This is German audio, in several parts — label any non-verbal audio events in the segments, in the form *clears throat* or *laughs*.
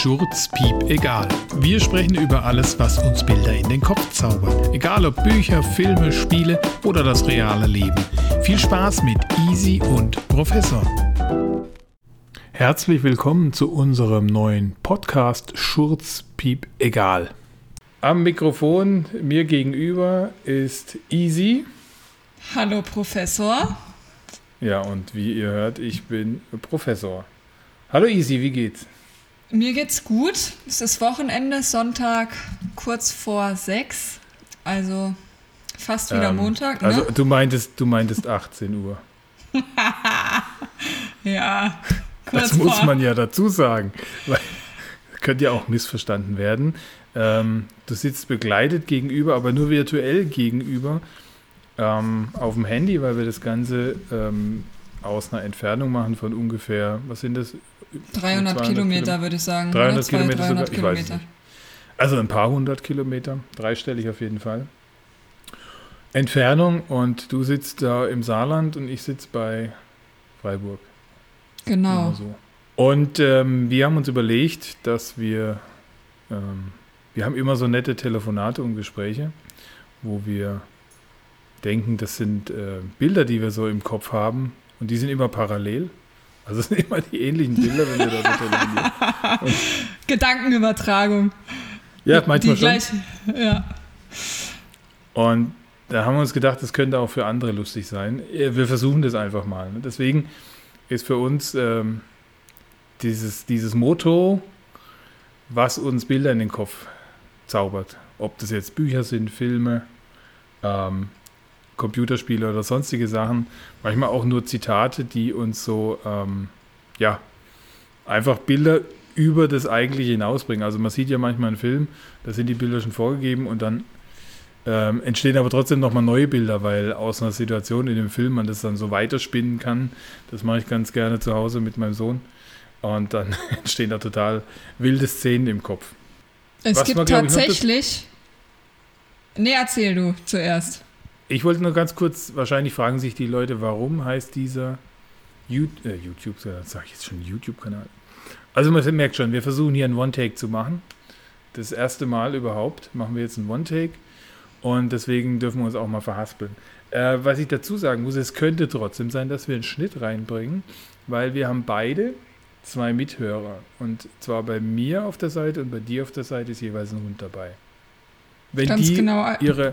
Schurz, Piep, egal. Wir sprechen über alles, was uns Bilder in den Kopf zaubert. Egal ob Bücher, Filme, Spiele oder das reale Leben. Viel Spaß mit Easy und Professor. Herzlich willkommen zu unserem neuen Podcast Schurz, Piep, egal. Am Mikrofon mir gegenüber ist Easy. Hallo Professor. Ja, und wie ihr hört, ich bin Professor. Hallo Easy, wie geht's? Mir geht's gut. Es ist Wochenende, Sonntag kurz vor sechs. Also fast wieder ähm, Montag. Ne? Also du meintest, du meintest 18 Uhr. *laughs* ja. das muss vor. man ja dazu sagen. Weil *laughs* könnte ja auch missverstanden werden. Ähm, du sitzt begleitet gegenüber, aber nur virtuell gegenüber ähm, auf dem Handy, weil wir das Ganze ähm, aus einer Entfernung machen von ungefähr, was sind das? 300 Kilometer, würde ich sagen. 300 200, Kilometer 300 sogar? Kilometer. Ich weiß nicht. Also ein paar hundert Kilometer, dreistellig auf jeden Fall. Entfernung und du sitzt da im Saarland und ich sitze bei Freiburg. Genau. So. Und ähm, wir haben uns überlegt, dass wir, ähm, wir haben immer so nette Telefonate und Gespräche, wo wir denken, das sind äh, Bilder, die wir so im Kopf haben und die sind immer parallel. Also es sind immer die ähnlichen Bilder, wenn wir da so *laughs* telefonieren. Gedankenübertragung. Ja, manchmal die schon. Gleich, ja. Und da haben wir uns gedacht, das könnte auch für andere lustig sein. Wir versuchen das einfach mal. Ne? Deswegen ist für uns ähm, dieses, dieses Motto, was uns Bilder in den Kopf zaubert. Ob das jetzt Bücher sind, Filme, ähm, Computerspiele oder sonstige Sachen, manchmal auch nur Zitate, die uns so, ähm, ja, einfach Bilder über das eigentliche hinausbringen. Also man sieht ja manchmal einen Film, da sind die Bilder schon vorgegeben und dann ähm, entstehen aber trotzdem nochmal neue Bilder, weil aus einer Situation in dem Film man das dann so weiterspinnen kann. Das mache ich ganz gerne zu Hause mit meinem Sohn. Und dann *laughs* entstehen da total wilde Szenen im Kopf. Es Was gibt man, tatsächlich. Ich, nee, erzähl du zuerst. Ich wollte nur ganz kurz, wahrscheinlich fragen sich die Leute, warum heißt dieser YouTube, äh, YouTube sage ich jetzt schon YouTube-Kanal. Also man merkt schon, wir versuchen hier einen One-Take zu machen. Das erste Mal überhaupt machen wir jetzt einen One-Take und deswegen dürfen wir uns auch mal verhaspeln. Äh, was ich dazu sagen muss, es könnte trotzdem sein, dass wir einen Schnitt reinbringen, weil wir haben beide zwei Mithörer. Und zwar bei mir auf der Seite und bei dir auf der Seite ist jeweils ein Hund dabei. Wenn Ganz die genau. ihre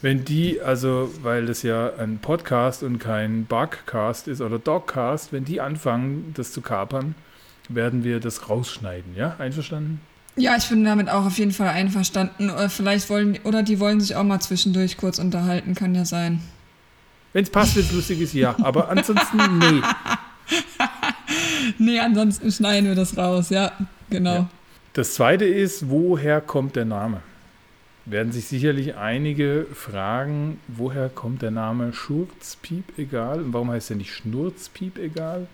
wenn die, also weil das ja ein Podcast und kein Bugcast ist oder Dogcast, wenn die anfangen, das zu kapern, werden wir das rausschneiden, ja? Einverstanden? Ja, ich bin damit auch auf jeden Fall einverstanden. Oder vielleicht wollen, oder die wollen sich auch mal zwischendurch kurz unterhalten, kann ja sein. Wenn es passt, wenn es lustig ist, ja. Aber ansonsten, *laughs* nee. nee, ansonsten schneiden wir das raus, ja, genau. Ja. Das zweite ist, woher kommt der Name? Werden sich sicherlich einige fragen, woher kommt der Name Schurzpiep egal und warum heißt er nicht Schnurzpiep egal?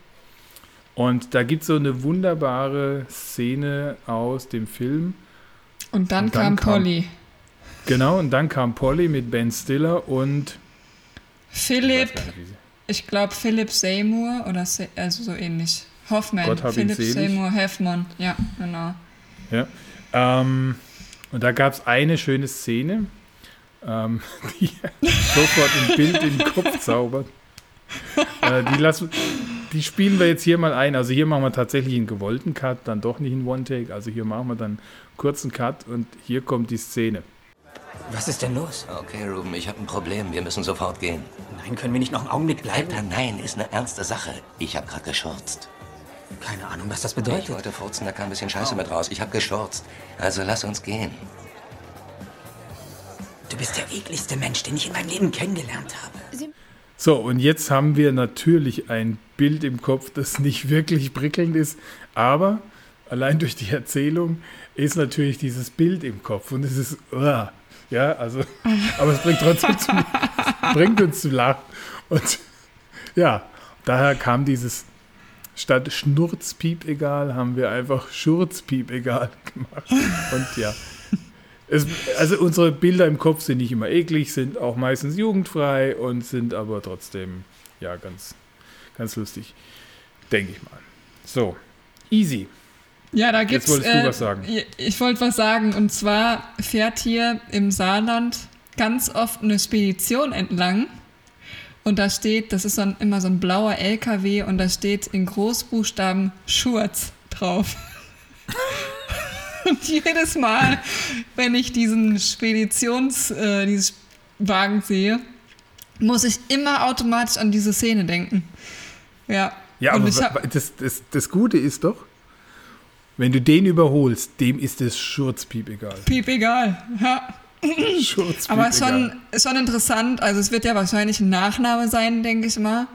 Und da gibt es so eine wunderbare Szene aus dem Film. Und dann, und dann kam, kam Polly. Genau, und dann kam Polly mit Ben Stiller und Philipp, ich, ich glaube Philipp Seymour oder also so ähnlich. Hoffman. Gott Philipp Seymour Heffmann, ja, genau. Ja. Ähm, und da gab es eine schöne Szene, ähm, *laughs* die sofort ein Bild in den Kopf zaubert. Äh, die, lassen, die spielen wir jetzt hier mal ein. Also hier machen wir tatsächlich einen gewollten Cut, dann doch nicht einen One-Take. Also hier machen wir dann einen kurzen Cut und hier kommt die Szene. Was ist denn los? Okay, Ruben, ich habe ein Problem. Wir müssen sofort gehen. Nein, können wir nicht noch einen Augenblick bleiben? Alter, nein, ist eine ernste Sache. Ich habe gerade geschurzt. Keine Ahnung, was das bedeutet. Ich wollte furzen, da kam ein bisschen Scheiße mit raus. Ich habe geschurzt. Also lass uns gehen. Du bist der ekligste Mensch, den ich in meinem Leben kennengelernt habe. So, und jetzt haben wir natürlich ein Bild im Kopf, das nicht wirklich prickelnd ist, aber allein durch die Erzählung ist natürlich dieses Bild im Kopf und es ist, uh, ja, also, *laughs* aber es bringt trotzdem zu, bringt uns zu lachen. Und ja, daher kam dieses statt Schnurzpiep egal, haben wir einfach Schurzpiep egal *laughs* gemacht. Und ja, es, also unsere Bilder im Kopf sind nicht immer eklig, sind auch meistens jugendfrei und sind aber trotzdem, ja, ganz, ganz lustig. Denke ich mal. So, easy. Ja, da gibt's. wolltest du äh, was sagen. Ich wollte was sagen. Und zwar fährt hier im Saarland ganz oft eine Spedition entlang. Und da steht, das ist so ein, immer so ein blauer LKW und da steht in Großbuchstaben Schurz drauf. und jedes Mal, wenn ich diesen Speditions, äh, dieses Wagen sehe, muss ich immer automatisch an diese Szene denken. Ja. Ja, und aber das, das, das Gute ist doch, wenn du den überholst, dem ist es Schurzpiep egal. piep egal. Ja. *laughs* Aber schon, schon interessant. Also es wird ja wahrscheinlich ein Nachname sein, denke ich mal.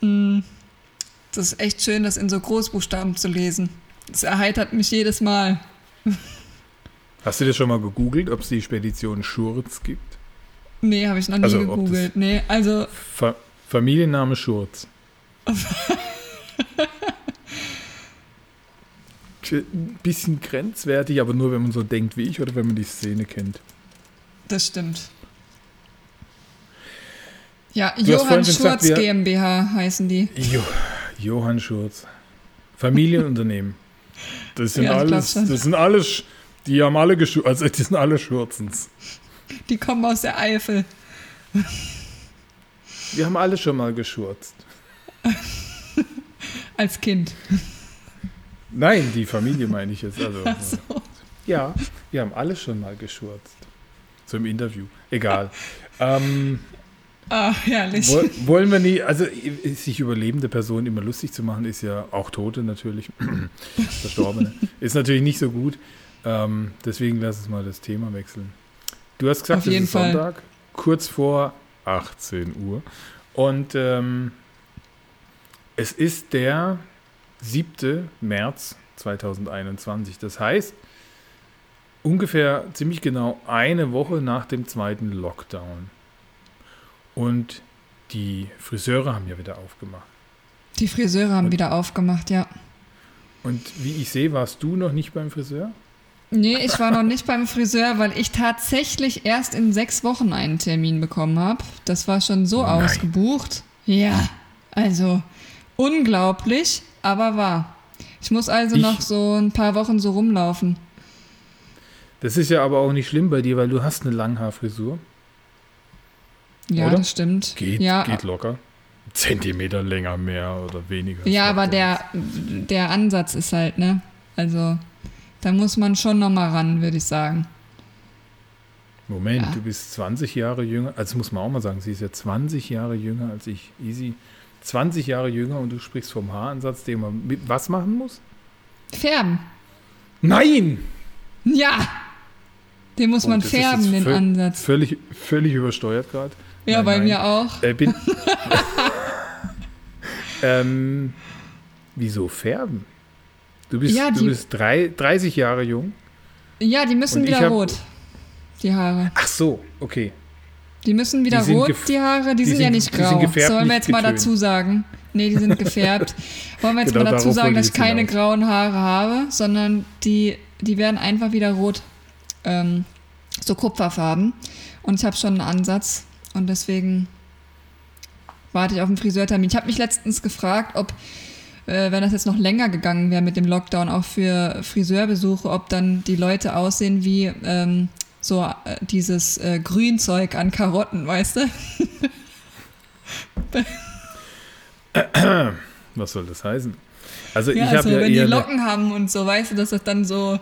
Hm, Das ist echt schön, das in so Großbuchstaben zu lesen. Das erheitert mich jedes Mal. Hast du das schon mal gegoogelt, ob es die Spedition Schurz gibt? Nee, habe ich noch nie Also, gegoogelt. Nee, also Fa Familienname Schurz. Ein *laughs* bisschen grenzwertig, aber nur wenn man so denkt wie ich oder wenn man die Szene kennt. Das stimmt. Ja, hast Johann gesagt, Schurz wir- GmbH heißen die. Jo Johann Schurz. Familienunternehmen. Das sind Ja, alles, das sind alles, die haben alle geschu also die sind alle Schurzens. Die kommen aus der Eifel. Wir haben alle schon mal geschurzt. *laughs* Als Kind. Nein, die Familie meine ich jetzt. Also, Ach so. Ja, wir haben alle schon mal geschurzt. So im Interview. Egal. ähm, Ah, herrlich. woll, wollen wir nie, also sich über lebende Personen immer lustig zu machen, ist ja auch Tote natürlich, *clears throat* Verstorbene, ist natürlich nicht so gut. Ähm, deswegen lass uns mal das Thema wechseln. Du hast gesagt, Auf es ist Fall. Sonntag, kurz vor 18 Uhr. Und ähm, es ist der 7. März 2021. Das heißt, ungefähr ziemlich genau eine Woche nach dem zweiten Lockdown. Und die Friseure haben ja wieder aufgemacht. Die Friseure haben Und- wieder aufgemacht, ja. Und wie ich sehe, warst du noch nicht beim Friseur? Nee, ich war noch nicht beim Friseur, weil ich tatsächlich erst in sechs Wochen einen Termin bekommen habe. Das war schon so Nein. ausgebucht. Ja, also unglaublich, aber wahr. Ich muss also Ich- noch so ein paar Wochen so rumlaufen. Das ist ja aber auch nicht schlimm bei dir, weil du hast eine Langhaarfrisur. Ja, Oder? das stimmt. Geht, ja, geht locker. Zentimeter länger, mehr oder weniger. ja, aber der, der Ansatz ist halt, ne? Also, da muss man schon noch mal ran, würde ich sagen. Moment, Ja. du bist 20 Jahre jünger. Also muss man auch mal sagen, sie ist ja 20 Jahre jünger als ich. Easy. 20 Jahre jünger und du sprichst vom Haaransatz, den man mit was machen muss? Färben. Nein! Ja! Den muss man färben, den Ansatz. Völlig, völlig übersteuert gerade. Ja, Nein, bei nein. mir auch. Äh, bin. *laughs* ähm, wieso färben? Du bist, Ja, du die- bist drei, 30 Jahre jung. Ja, die müssen wieder hab- rot. Die Haare. Ach so, okay. Die müssen wieder Die rot, die Haare. Die, die sind, ja sind- nicht die sind grau. gefärbt, Sollen wir jetzt mal getönt. dazu sagen? Nee, die sind *laughs* gefärbt. Wollen wir jetzt Genau mal dazu sagen, dass ich keine hinaus. grauen Haare habe, sondern die, die werden einfach wieder rot. Ähm, so Kupferfarben. Und ich habe schon einen Ansatz. Und deswegen warte ich auf einen Friseurtermin. Ich habe mich letztens gefragt, ob, äh, wenn das jetzt noch länger gegangen wäre mit dem Lockdown, auch für Friseurbesuche, ob dann die Leute aussehen wie ähm, so äh, dieses äh, Grünzeug an Karotten, weißt du? *laughs* Was soll das heißen? Also Ja, ich habe also ja wenn die eher. eine- Locken haben und so, weißt du, dass das dann so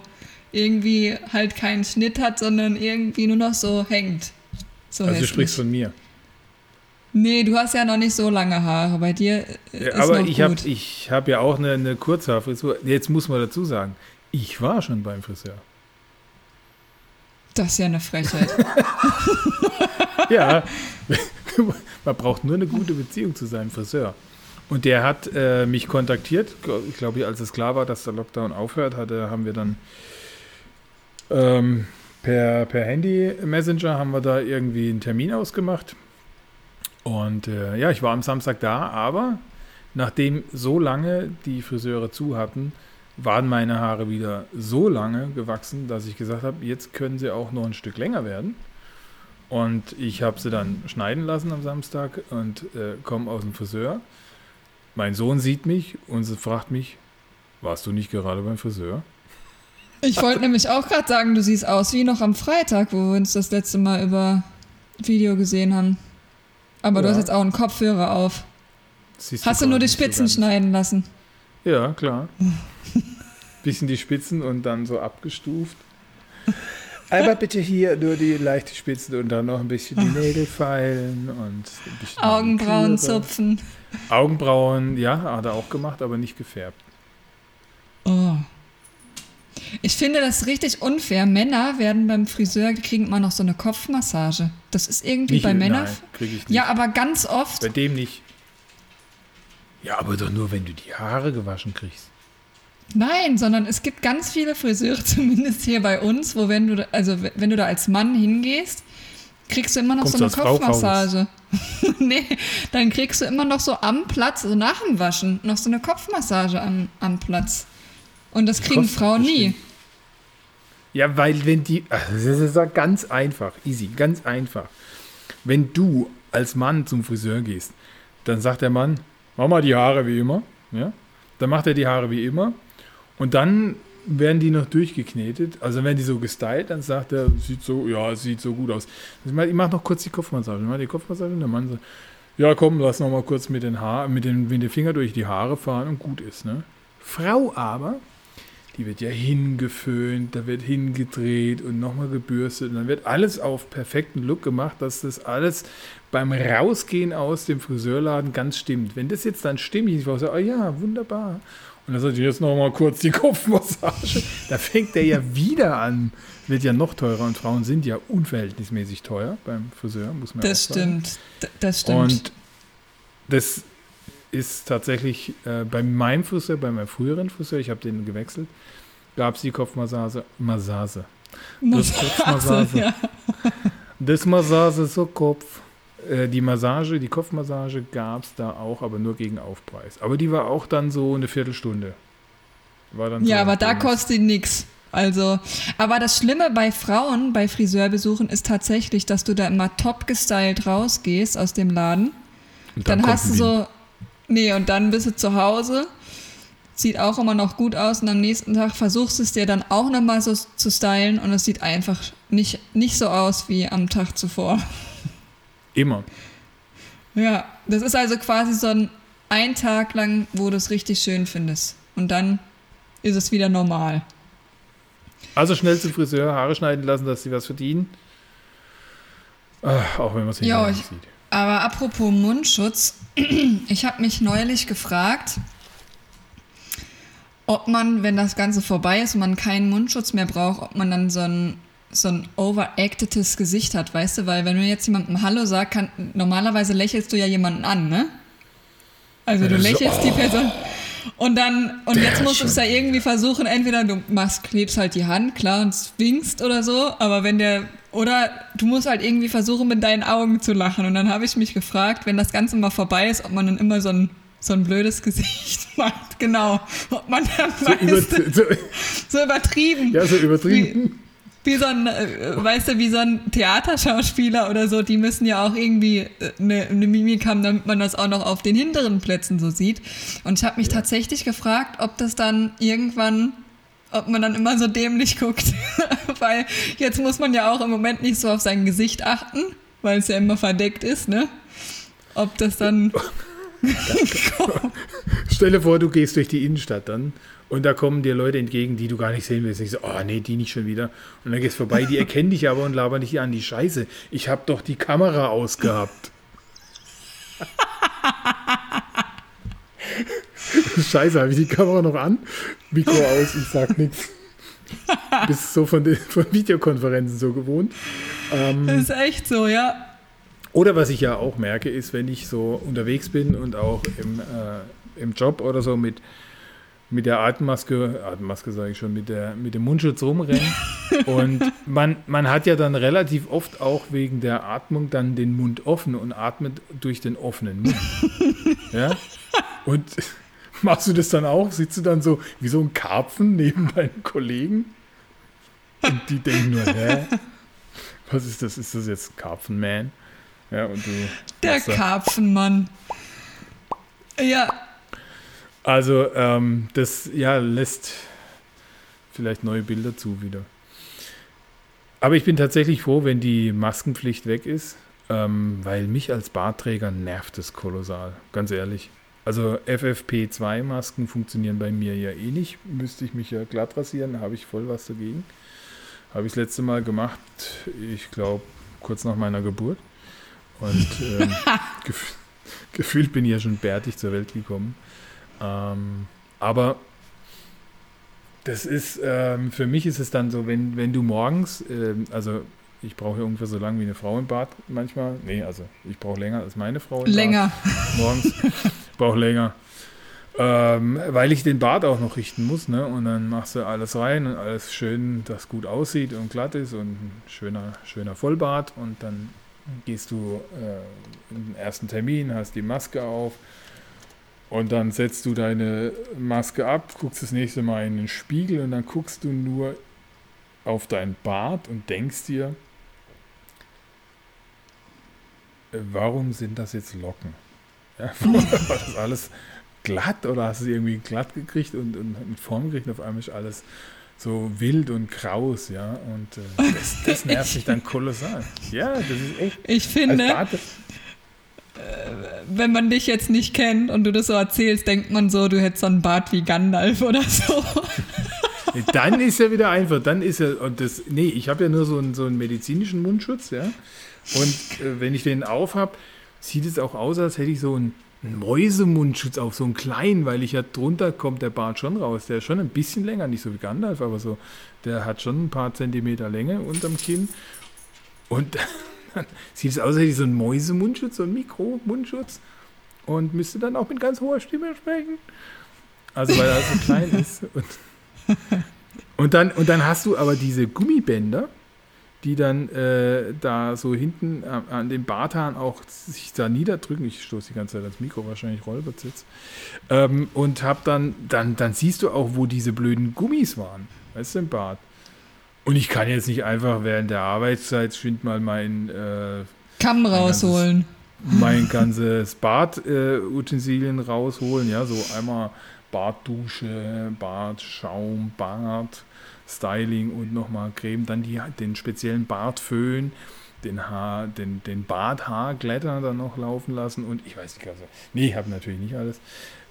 irgendwie halt keinen Schnitt hat, sondern irgendwie nur noch so hängt. So also du sprichst von mir. Nee, du hast ja noch nicht so lange Haare. Bei dir äh, Ja, ist aber noch ich habe hab ja auch eine, eine Kurzhaarfrisur. Jetzt muss man dazu sagen, ich war schon beim Friseur. Das ist ja eine Frechheit. *laughs* Ja, *laughs* man braucht nur eine gute Beziehung zu seinem Friseur. Und der hat äh, mich kontaktiert. Ich glaube, als es klar war, dass der Lockdown aufhört, hatte, haben wir dann ähm, per, per Handy-Messenger haben wir da irgendwie einen Termin ausgemacht. Und äh, ja, ich war am Samstag da, aber nachdem so lange die Friseure zu hatten, waren meine Haare wieder so lange gewachsen, dass ich gesagt habe, jetzt können sie auch noch ein Stück länger werden. Und ich habe sie dann schneiden lassen am Samstag und äh, komme aus dem Friseur. Mein Sohn sieht mich und fragt mich, Warst du nicht gerade beim Friseur? Ich wollte nämlich auch gerade sagen, du siehst aus wie noch am Freitag, wo wir uns das letzte Mal über Video gesehen haben. Aber du Ja. hast jetzt auch einen Kopfhörer auf. Siehst Hast du nur die so Spitzen ganz. schneiden lassen? Ja, klar. Bisschen die Spitzen und dann so abgestuft. Aber bitte hier nur die leichte Spitzen und dann noch ein bisschen die Nägel feilen und ein bisschen Augenbrauen zupfen. Augenbrauen, ja, hat er auch gemacht, aber nicht gefärbt. Ich finde das richtig unfair. Männer werden beim Friseur, kriegen immer noch so eine Kopfmassage. Das ist irgendwie Nicht, bei Männern. Ja, aber ganz oft. Bei dem nicht. Ja, aber doch nur, wenn du die Haare gewaschen kriegst. Nein, sondern es gibt ganz viele Friseure, *laughs* zumindest hier bei uns, wo wenn du, da- also wenn du da als Mann hingehst, kriegst du immer noch Kommst so eine Kopfmassage. *laughs* nee, dann kriegst du immer noch so am Platz, also nach dem Waschen, noch so eine Kopfmassage am, am Platz. Und das kriegen Frauen nie. bestimmt. Ja, weil wenn die, *laughs* das ist ja ganz einfach, easy, ganz einfach. Wenn du als Mann zum Friseur gehst, dann sagt der Mann, mach mal die Haare wie immer, ja? Dann macht er die Haare wie immer und dann werden die noch durchgeknetet, also werden die so gestylt, dann sagt er, sieht so, ja, sieht so gut aus. Ich mach, ich mach noch kurz die Kopfmassage, ich mach die Kopfmassage und der Mann sagt, ja komm, lass noch mal kurz mit den Haar, mit den, mit den Finger durch die Haare fahren und gut ist, ne? Frau aber, die wird ja hingeföhnt, da wird hingedreht und nochmal gebürstet und dann wird alles auf perfekten Look gemacht, dass das alles beim Rausgehen aus dem Friseurladen ganz stimmt. Wenn das jetzt dann stimmig ist, so, oh ja, wunderbar. Und dann sagt ihr jetzt nochmal kurz die *laughs* Kopfmassage. Da fängt der ja wieder an. Wird ja noch teurer und Frauen sind ja unverhältnismäßig teuer beim Friseur, muss man Das auch sagen. stimmt. D- Das stimmt. Und das ist tatsächlich äh, bei meinem Friseur, bei meinem früheren Friseur, ich habe den gewechselt, gab es die Kopfmassage. Massage. Das Kopfmassage. ja. Das Massage so Kopf. Äh, die Massage, die Kopfmassage gab es da auch, aber nur gegen Aufpreis. Aber die war auch dann so eine Viertelstunde. War dann Ja, so aber da kostet nix. Also, aber das Schlimme bei Frauen bei Friseurbesuchen ist tatsächlich, dass du da immer top gestylt rausgehst aus dem Laden. Und Dann, kommt hast du so, nee, und dann bist du zu Hause, sieht auch immer noch gut aus und am nächsten Tag versuchst du es dir dann auch nochmal so zu stylen und es sieht einfach nicht, nicht so aus wie am Tag zuvor. *laughs* Immer. Ja, das ist also quasi so ein, ein Tag lang, wo du es richtig schön findest. Und dann ist es wieder normal. Also schnell zum Friseur, Haare schneiden lassen, dass sie was verdienen. Ah, auch wenn man es Ja, nicht sieht. Aber apropos Mundschutz, *clears throat* ich habe mich neulich gefragt, ob man, wenn das Ganze vorbei ist und man keinen Mundschutz mehr braucht, ob man dann so ein, so ein overactedes Gesicht hat, weißt du? Weil wenn du jetzt jemandem Hallo sagst, kann, normalerweise lächelst du ja jemanden an, ne? Also du lächelst die. Person. Und dann, und Der jetzt musst du es ja irgendwie versuchen, entweder du machst, klebst halt die Hand, klar, und winkst oder so, aber wenn der, oder du musst halt irgendwie versuchen, mit deinen Augen zu lachen. Und dann habe ich mich gefragt, wenn das Ganze mal vorbei ist, ob man dann immer so ein, so ein blödes *laughs* Gesicht macht. Genau. Ob man dann So, über, weißt, du, so, so übertrieben. ja, so übertrieben. Wie so ein, äh, weißt du, wie so ein Theaterschauspieler oder so, die müssen ja auch irgendwie äh, eine, eine Mimik haben, damit man das auch noch auf den hinteren Plätzen so sieht. Und ich habe mich tatsächlich gefragt, ob das dann irgendwann, ob man dann immer so dämlich *laughs* guckt. weil jetzt muss man ja auch im Moment nicht so auf sein Gesicht achten, weil es ja immer verdeckt ist, ne? Ob das dann. *laughs* *laughs* Stell dir vor, du gehst durch die Innenstadt dann und da kommen dir Leute entgegen, die du gar nicht sehen willst. Ich so, oh nee, die nicht schon wieder. Und dann gehst du vorbei, die erkennen dich aber und labern dich an. Die Scheiße, ich habe doch die Kamera ausgehabt. *laughs* Scheiße, habe ich die Kamera noch an? Mikro aus, ich sag nichts. Bist so von, den, von Videokonferenzen so gewohnt. Das ist echt so, ja. Oder was ich ja auch merke, ist, wenn ich so unterwegs bin und auch im, äh, im Job oder so mit, mit der Atemmaske, Atemmaske sage ich schon, mit, der, mit dem Mundschutz rumrenne. *laughs* und man, man hat ja dann relativ oft auch wegen der Atmung dann den Mund offen und atmet durch den offenen Mund. *laughs* ja? Und machst du das dann auch? Sitzt du dann so wie so ein Karpfen neben deinen Kollegen? Und die denken nur, hä? Was ist das? Ist das jetzt Karpfenman? Ja, und du. Der Karpfenmann. Ja, Also, ähm, das ja lässt vielleicht neue Bilder zu wieder. Aber ich bin tatsächlich froh, wenn die Maskenpflicht weg ist, ähm, weil mich als Bartträger nervt es kolossal, ganz ehrlich. Also FFP2-Masken funktionieren bei mir ja eh nicht. Müsste ich mich ja glatt rasieren, habe ich voll was dagegen. Habe ich das letzte Mal gemacht, ich glaube, kurz nach meiner Geburt. Und ähm, *laughs* gef gefühlt bin ich ja schon bärtig zur Welt gekommen. Ähm, aber das ist, ähm, für mich ist es dann so, wenn, wenn du morgens, ähm, also ich brauche ungefähr so lange wie eine Frau im Bad manchmal. Nee, also ich brauche länger als meine Frau im Länger. Bad. Morgens. Ich *laughs* brauche länger. Ähm, weil ich den Bart auch noch richten muss, ne? Und dann machst du alles rein und alles schön, das gut aussieht und glatt ist und ein schöner, schöner Vollbart und dann gehst du äh, in den ersten Termin, hast die Maske auf und dann setzt du deine Maske ab, guckst das nächste Mal in den Spiegel und dann guckst du nur auf dein Bart und denkst dir, äh, warum sind das jetzt Locken? *laughs* Ja, war das alles glatt oder hast du es irgendwie glatt gekriegt und, und mit Form gekriegt und auf einmal ist alles so wild und kraus, ja. Und äh, das, das nervt mich dann kolossal. Ja, das ist echt. Ich finde, Bart- äh, wenn man dich jetzt nicht kennt und du das so erzählst, denkt man so, du hättest so einen Bart wie Gandalf oder so. Dann ist ja wieder einfach, dann ist ja, und das, nee, ich habe ja nur so einen, so einen medizinischen Mundschutz, ja. Und äh, wenn ich den auf habe, sieht es auch aus, als hätte ich so einen, Mäusemundschutz auf, so einen kleinen, weil ich ja drunter kommt der Bart schon raus. Der ist schon ein bisschen länger, nicht so wie Gandalf, aber so, der hat schon ein paar Zentimeter Länge unterm Kinn. Und *laughs* sieht es aus, als hätte ich so einen Mäusemundschutz, so einen Mikromundschutz und müsste dann auch mit ganz hoher Stimme sprechen. Also weil er so klein *laughs* ist. Und, und, dann, und dann hast du aber diese Gummibänder, die dann äh, da so hinten an, an den Barthaaren auch sich da niederdrücken. Ich stoße die ganze Zeit ans Mikro, wahrscheinlich Rolbert sitzt. Ähm, und hab dann, dann, dann siehst du auch, wo diese blöden Gummis waren. Weißt du, im Bart. Und ich kann jetzt nicht einfach während der Arbeitszeit schwind mal mein äh, Kamm rausholen. mein ganzes Bad-Utensilien rausholen. Ja, so einmal Bartdusche, Bartschaum, Bart, Styling und nochmal Creme. Dann die, den speziellen Bartföhn, den, Haar, den, den Barthaarglätter dann noch laufen lassen. Und ich weiß nicht, also, nee, ich habe natürlich nicht alles.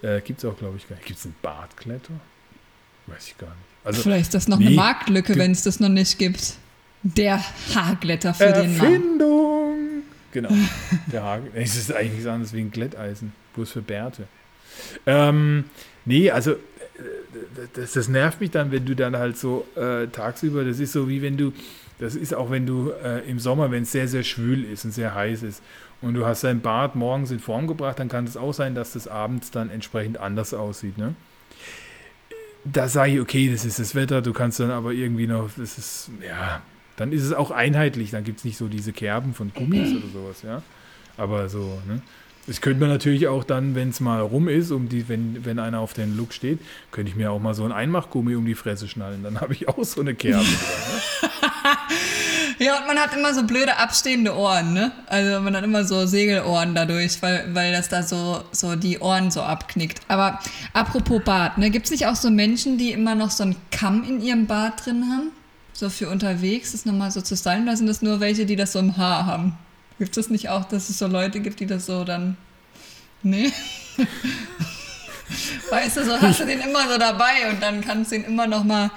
Äh, Gibt es auch, glaube ich, gar nicht. Gibt es einen Bartglätter? Weiß ich gar nicht. Also, Vielleicht ist das noch nee, eine Marktlücke, wenn es das noch nicht gibt. Der Haarglätter für den Mann. Erfindung! Genau. *laughs* Der Haken. Es ist eigentlich nichts anderes wie ein Glätteisen. Bloß für Bärte. Ähm, nee, also äh, das, das nervt mich dann, wenn du dann halt so äh, tagsüber, das ist so wie wenn du, das ist auch wenn du äh, im Sommer, wenn es sehr, sehr schwül ist und sehr heiß ist und du hast dein Bart morgens in Form gebracht, dann kann es auch sein, dass das abends dann entsprechend anders aussieht. Ne? Da sage ich, okay, das ist das Wetter, du kannst dann aber irgendwie noch, das ist, ja, dann ist es auch einheitlich, dann gibt es nicht so diese Kerben von Gummis oder sowas, ja. Aber so, ne? Das könnte man natürlich auch dann, wenn es mal rum ist, um die, wenn, wenn einer auf den Look steht, könnte ich mir auch mal so ein Einmachgummi um die Fresse schnallen. Dann habe ich auch so eine Kerbe. dran, ne? Ja, und man hat immer so blöde abstehende Ohren, ne? Also man hat immer so Segelohren dadurch, weil, weil das da so, so die Ohren so abknickt. Aber apropos Bart, ne? Gibt es nicht auch so Menschen, die immer noch so einen Kamm in ihrem Bart drin haben? So für unterwegs, das nochmal so zu stylen? Oder sind das nur welche, die das so im Haar haben? Gibt es nicht auch, dass es so Leute gibt, die das so dann. Nee? *laughs* weißt du, so hast du den immer so dabei und dann kannst du ihn immer noch mal,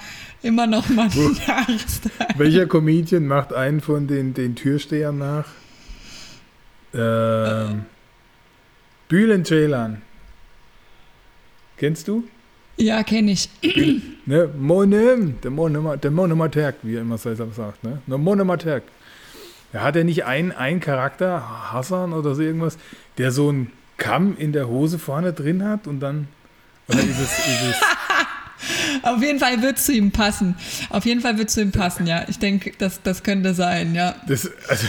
immer noch mal Jahresstyle. Welcher Comedian macht einen von den, den Türstehern nach? Ähm, Bülent Ceylan. Kennst du? Ja, kenne ich. Ne? Monem, der Monem, der Monomaterk, wie er immer so sagt, ne? Der Monomaterk. Da hat er nicht einen, einen Charakter, Hassan oder so irgendwas, der so einen Kamm in der Hose vorne drin hat und dann. Oder ist es, ist es Auf jeden Fall wird es zu ihm passen. Auf jeden Fall wird es zu ihm passen, ja. Ich denke, das, das könnte sein, ja. das, also,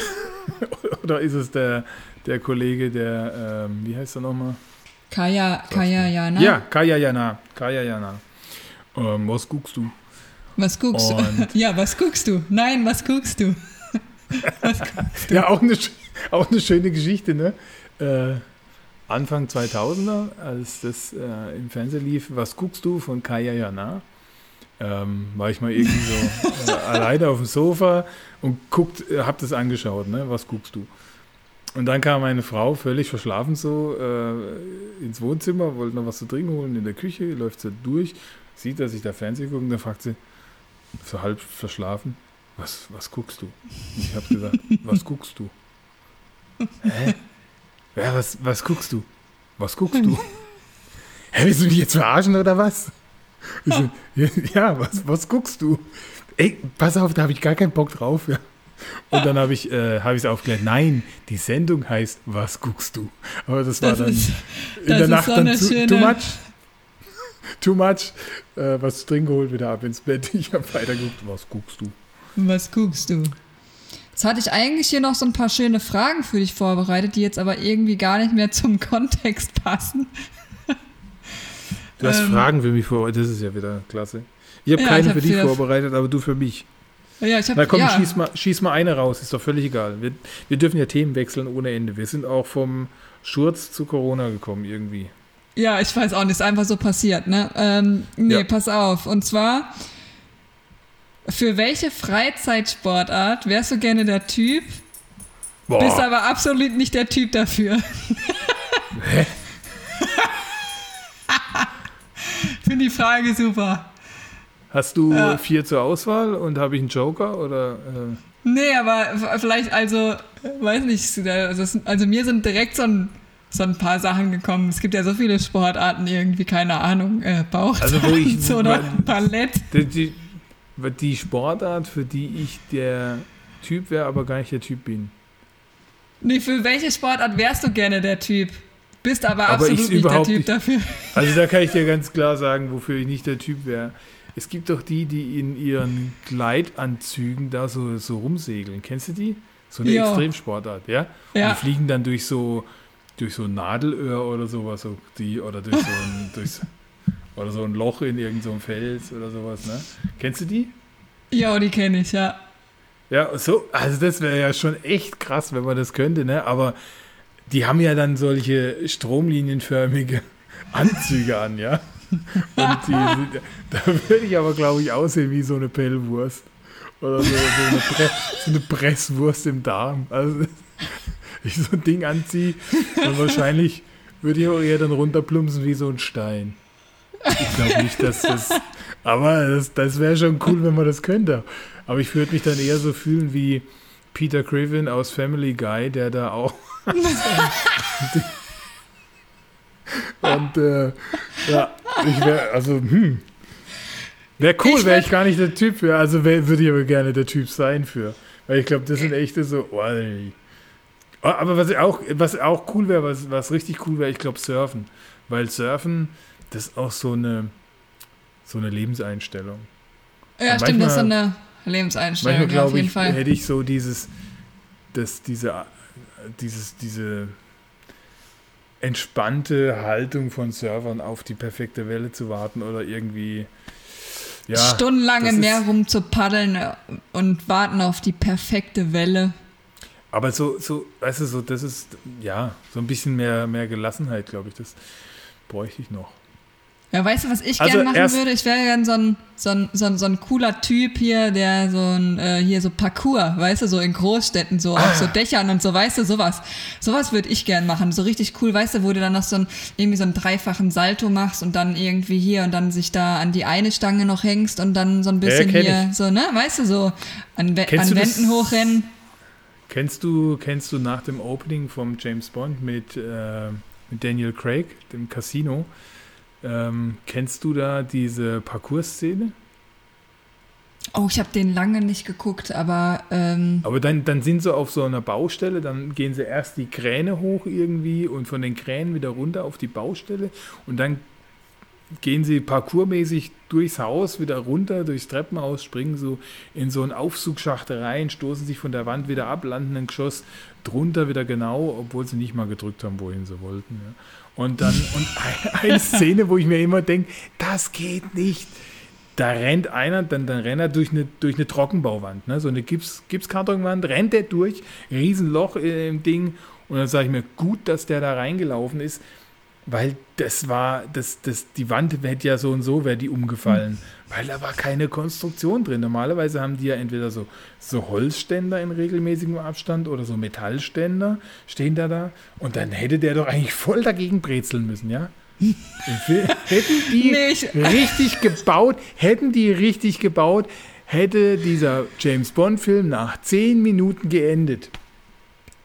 *laughs* oder ist es der, der Kollege, der, ähm, wie heißt er nochmal? Kaya, Kaya, ja, ne? Ja, Kaya Jana. Kaya Jana. Ähm, was guckst du? Was guckst Und- du? *laughs* Ja, was guckst du? Nein, was guckst du? *laughs* was guckst du? Ja, auch eine, auch eine schöne Geschichte, ne? Äh, Anfang 2000er, als das äh, im Fernsehen lief, was guckst du von Kaya Jana? Ähm, war ich mal irgendwie so *laughs* äh, alleine auf dem Sofa und guckt, äh, hab das angeschaut, ne? Was guckst du? Und dann kam meine Frau völlig verschlafen so äh, ins Wohnzimmer, wollte noch was zu trinken holen in der Küche, läuft sie durch, sieht, dass ich da Fernsehen gucke und dann fragt sie, so halb verschlafen, was, was guckst du? Ich habe gesagt, was guckst du? *laughs* Hä? Ja, was, was guckst du? Was guckst du? *laughs* Hä, willst du mich jetzt verarschen oder was? So, *laughs* ja, was, was guckst du? Ey, pass auf, da habe ich gar keinen Bock drauf. Ja. Und dann habe ich äh, es aufgeklärt, nein, die Sendung heißt Was guckst du? Aber das war Das dann ist- in der Nacht so dann zu, too much. *laughs* Too much. Äh, was zu trinken geholt, wieder ab ins Bett. Ich habe weitergeguckt. Was guckst du? Was guckst du? Jetzt hatte ich eigentlich hier noch so ein paar schöne Fragen für dich vorbereitet, die jetzt aber irgendwie gar nicht mehr zum *laughs* Kontext passen. Du hast Ähm. Fragen für mich vorbereitet. Das ist ja wieder klasse. Ich habe Ja, keine ich hab für dich vorbereitet, aber du für mich. Ja, ich habe Na komm, ja, schieß, mal, schieß mal eine raus. Ist doch völlig egal. Wir, wir dürfen ja Themen wechseln ohne Ende. Wir sind auch vom Schurz zu Corona gekommen irgendwie. ja, ich weiß auch nicht, ist einfach so passiert, ne? Ähm, nee, Ja. pass auf. Und zwar, für welche Freizeitsportart wärst du gerne der Typ, Boah. bist aber absolut nicht der Typ dafür? *laughs* Finde die Frage super. Hast du Ja. vier zur Auswahl und habe ich einen Joker oder? Äh, Nee, aber vielleicht, also, weiß nicht, also, also mir sind direkt so ein, so ein paar Sachen gekommen. Es gibt ja so viele Sportarten irgendwie, keine Ahnung, äh, Bauch Also, wo ich- oder *laughs* Ballett. die, die, die Sportart, für die ich der Typ wäre, aber gar nicht der Typ bin. Nee, für welche Sportart wärst du gerne der Typ? Bist aber, Aber absolut ich nicht der Typ nicht. dafür. Also da kann ich dir *laughs* ganz klar sagen, wofür ich nicht der Typ wäre. Es gibt doch die, die in ihren Gleitanzügen da so, so rumsegeln. Kennst du die? So eine Ja. Extremsportart, ja? Und Ja. die fliegen dann durch so durch so ein Nadelöhr oder sowas, so die, oder durch so ein, durch, oder so ein Loch in irgendeinem so Fels oder sowas, ne? Kennst du die? Ja, die kenne ich, ja. Ja, so, also das wäre ja schon echt krass, wenn man das könnte, ne? Aber die haben ja dann solche stromlinienförmige *laughs* Anzüge an, ja? Und die, sind- da würde ich aber, glaube ich, aussehen wie so eine Pellwurst. Oder so, so, eine, Pre, so eine Presswurst im Darm. Also, *laughs* ich so ein Ding anziehe, dann wahrscheinlich würde ich auch eher dann runterplumpsen wie so ein Stein. Ich glaube nicht, dass das. Aber das, das wäre schon cool, wenn man das könnte. Aber ich würde mich dann eher so fühlen wie Peter Griffin aus Family Guy, der da auch. *laughs* Und äh, ja, ich wäre, also, hm. Wäre cool, wäre ich gar nicht der Typ für. Also würde ich aber gerne der Typ sein für. Weil ich glaube, das sind echte so. Oh. Oh, aber was auch, was auch cool wäre, was, was richtig cool wäre, ich glaube, Surfen. Weil Surfen, das ist auch so eine, so eine Lebenseinstellung. Ja, Und stimmt, das ist so manchmal- eine Lebenseinstellung, Manchmal ja, auf glaube jeden ich, Fall. hätte ich so dieses, das, diese, dieses, diese entspannte Haltung von Servern auf die perfekte Welle zu warten oder irgendwie ja, Stundenlang im Meer ist- rum zu paddeln äh, und warten auf die perfekte Welle. Aber so, so, weißt du, so, das ist, ja, so ein bisschen mehr, mehr Gelassenheit, glaube ich, das bräuchte ich noch. Ja, weißt du, was ich Also gern machen würde? Ich wäre gern so ein, so, ein, so, ein, so ein cooler Typ hier, der so ein, äh, hier so Parcours, weißt du, so in Großstädten, so auf so Ah. Dächern und so, weißt du, sowas. Sowas würde ich gern machen. So richtig cool, weißt du, wo du dann noch so ein, irgendwie so einen dreifachen Salto machst und dann irgendwie hier und dann sich da an die eine Stange noch hängst und dann so ein bisschen kenn hier, ich. so, ne, weißt du, so an, an du Wänden hochrennen. Kennst du, kennst du nach dem Opening vom James Bond mit, äh, mit Daniel Craig, dem Casino, ähm, kennst du da diese Parcours-Szene? Oh, ich habe den lange nicht geguckt, aber ähm, Aber dann, dann sind sie auf so einer Baustelle, dann gehen sie erst die Kräne hoch irgendwie und von den Kränen wieder runter auf die Baustelle und dann gehen sie parkourmäßig durchs Haus, wieder runter, durchs Treppenhaus, springen so in so einen Aufzugsschacht rein, stoßen sich von der Wand wieder ab, landen im Geschoss drunter wieder genau, obwohl sie nicht mal gedrückt haben, wohin sie wollten. Ja. Und dann, und *laughs* eine Szene, wo ich mir immer denke, das geht nicht. da rennt einer, dann, dann rennt er durch eine, durch eine Trockenbauwand, ne? so eine Gips, Gipskartonwand, rennt er durch, Riesenloch im Ding und dann sage ich mir, gut, dass der da reingelaufen ist, weil das war, das, das, die Wand hätte ja so und so, wäre die umgefallen, weil da war keine Konstruktion drin. Normalerweise haben die ja entweder so, so Holzständer in regelmäßigem Abstand oder so Metallständer stehen da da und dann hätte der doch eigentlich voll dagegen brezeln müssen, ja? *laughs* hätten die Nee, ich- richtig gebaut, hätten die richtig gebaut, hätte dieser James Bond-Film nach zehn Minuten geendet.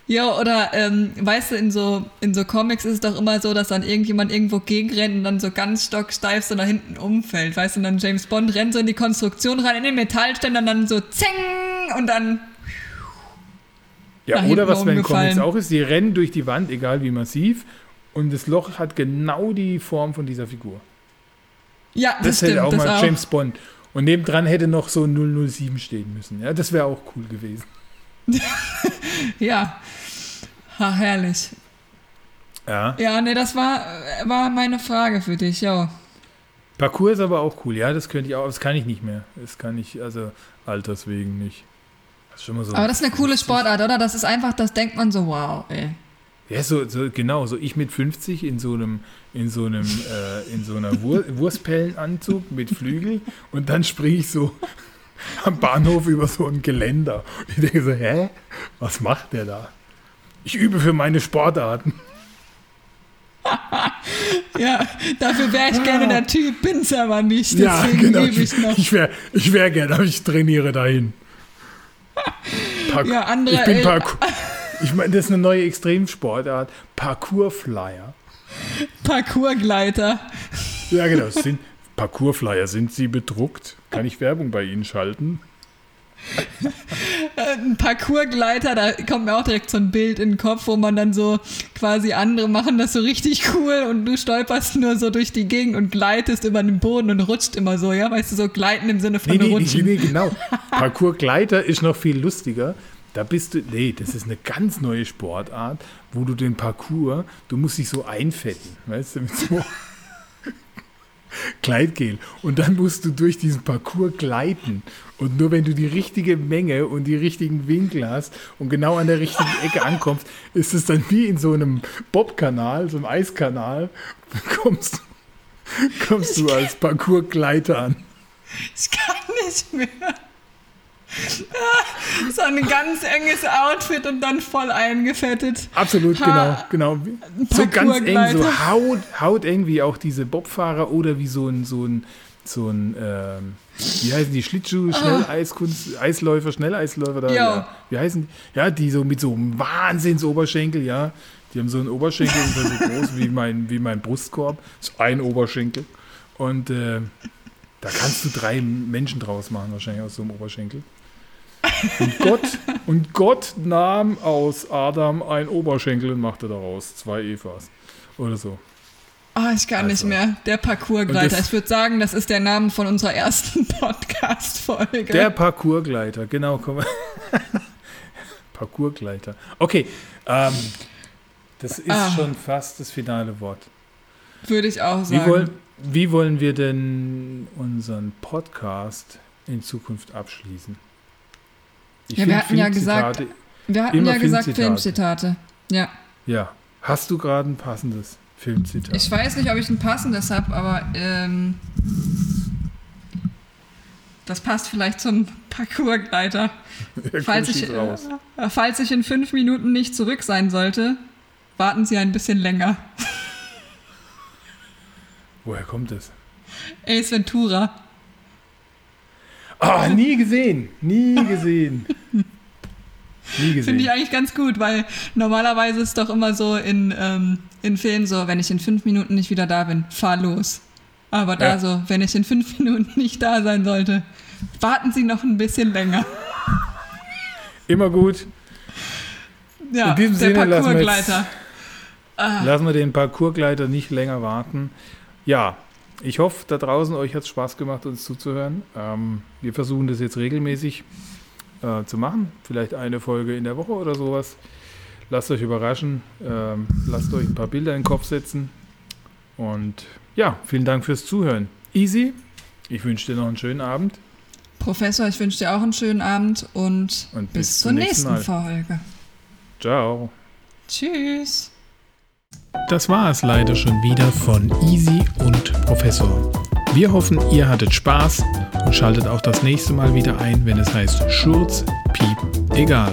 Ja, oder ähm, weißt du, in so, in so Comics ist es doch immer so, dass dann irgendjemand irgendwo gegenrennt und dann so ganz stocksteif so nach hinten umfällt, weißt du, und dann James Bond rennt so in die Konstruktion rein, in den Metallständer und dann so zeng und dann Ja, oder was bei den. Comics auch ist, die rennen durch die Wand, egal wie massiv, und das Loch hat genau die Form von dieser Figur. ja, das, Das, stimmt, hätte auch das mal auch. James Bond. Und nebendran hätte noch so ein 007 stehen müssen. Ja, das wäre auch cool gewesen. *laughs* Ja. Ha, herrlich. Ja. Ja, nee, das war, war meine Frage für dich, ja. Parcours ist aber auch cool. Ja, das könnte ich auch. Das kann ich nicht mehr. Das kann ich, also alterswegen nicht. Das ist schon mal so. Aber das ist eine coole Sportart, oder? Das ist einfach, das denkt man so, wow, ey. Ja, so, so genau, so ich mit 50 in so einem, in so einem, äh, in so einer Wur Wurstpellenanzug mit Flügel und dann springe ich so am Bahnhof über so ein Geländer. Ich denke so, hä? Was macht der da? Ich übe für meine Sportarten. *laughs* Ja, dafür wäre ich gerne der Typ, bin's aber nicht. Deswegen ja, genau. übe ich noch. Ich wäre ich wär gerne, aber ich trainiere dahin. Park Ja, andere ich bin Parkour. Ich meine, das ist eine neue Extremsportart. Parkourflyer. Parkourgleiter. Ja, genau. Sind, Parkourflyer, sind sie bedruckt? Kann ich Werbung bei Ihnen schalten? *laughs* Ein Parkourgleiter, da kommt mir auch direkt so ein Bild in den Kopf, wo man dann so quasi andere machen das so richtig cool und du stolperst nur so durch die Gegend und gleitest über den Boden und rutscht immer so, ja? Weißt du, so gleiten im Sinne von Nee, nee, nee, rutschen. nee, genau. *laughs* Parkourgleiter ist noch viel lustiger. Da bist du, nee, das ist eine ganz neue Sportart, wo du den Parcours, du musst dich so einfetten, weißt du, mit so Gleitgel. Und dann musst du durch diesen Parcours gleiten. Und nur wenn du die richtige Menge und die richtigen Winkel hast und genau an der richtigen Ecke ankommst, ist es dann wie in so einem Bobkanal, so einem Eiskanal, kommst, kommst du als Parcoursgleiter an. Ich kann nicht mehr. *laughs* So ein ganz enges Outfit und dann voll eingefettet. Absolut, Ha- genau, genau. So ganz eng, so haut, haut eng wie auch diese Bobfahrer oder wie so ein, so ein, so ein, ähm, wie heißen die Schlittschuh, Schnelleiskunst, Eisläufer, Schnelleisläufer da? Ja. Wie heißen die? Ja, die so mit so einem Wahnsinnsoberschenkel, ja. Die haben so einen Oberschenkel, ungefähr *laughs* so groß wie mein, wie mein Brustkorb. So ein Oberschenkel. Und äh, da kannst du drei Menschen draus machen, wahrscheinlich aus so einem Oberschenkel. Und Gott, und Gott nahm aus Adam ein Oberschenkel und machte daraus zwei Evas. Oder so. Ah, ich kann nicht Also. mehr. Der Parkourgleiter. Ich würde sagen, das ist der Name von unserer ersten *laughs* Podcast-Folge. Der Parkourgleiter, genau. *laughs* Parkourgleiter. Okay, ähm, das ist Ah. schon fast das finale Wort. Würde ich auch Wie, sagen. wollen, wie wollen wir denn unseren Podcast in Zukunft abschließen? Ich Ja, wir hatten ja gesagt- Filmzitate- Wir hatten ja gesagt Filmzitate. Ja. Ja, hast du gerade ein passendes Filmzitat? Ich weiß nicht, ob ich ein passendes habe, aber ähm, das passt vielleicht zum Parkourgleiter. *laughs* Ja, Falls ich, raus. äh, falls ich in fünf Minuten nicht zurück sein sollte, warten Sie ein bisschen länger. Woher kommt das? Ace Ventura. Ah, nie gesehen. Nie gesehen. Nie gesehen. Finde ich eigentlich ganz gut, weil normalerweise ist doch immer so in, ähm, in Filmen so, wenn ich in fünf Minuten nicht wieder da bin, fahr los. Aber da Ja. so, wenn ich in fünf *laughs* Minuten nicht da sein sollte, warten Sie noch ein bisschen länger. Immer gut. Ja, In diesem der Sinne lassen wir jetzt- Parkourgleiter. Ah. Lassen wir den Parkourgleiter nicht länger warten. Ja, ich hoffe, da draußen euch hat es Spaß gemacht, uns zuzuhören. Ähm, wir versuchen das jetzt regelmäßig äh, zu machen. Vielleicht eine Folge in der Woche oder sowas. Lasst euch überraschen. Ähm, lasst euch ein paar Bilder in den Kopf setzen. Und ja, vielen Dank fürs Zuhören. Easy, Ich wünsche dir noch einen schönen Abend. Professor, ich wünsche dir auch einen schönen Abend und, Und bis, bis zur nächsten nächsten Folge. Ciao. Tschüss. Das war es leider schon wieder von Easy und Professor. Wir hoffen, ihr hattet Spaß und schaltet auch das nächste Mal wieder ein, wenn es heißt Schurz, Piep, egal.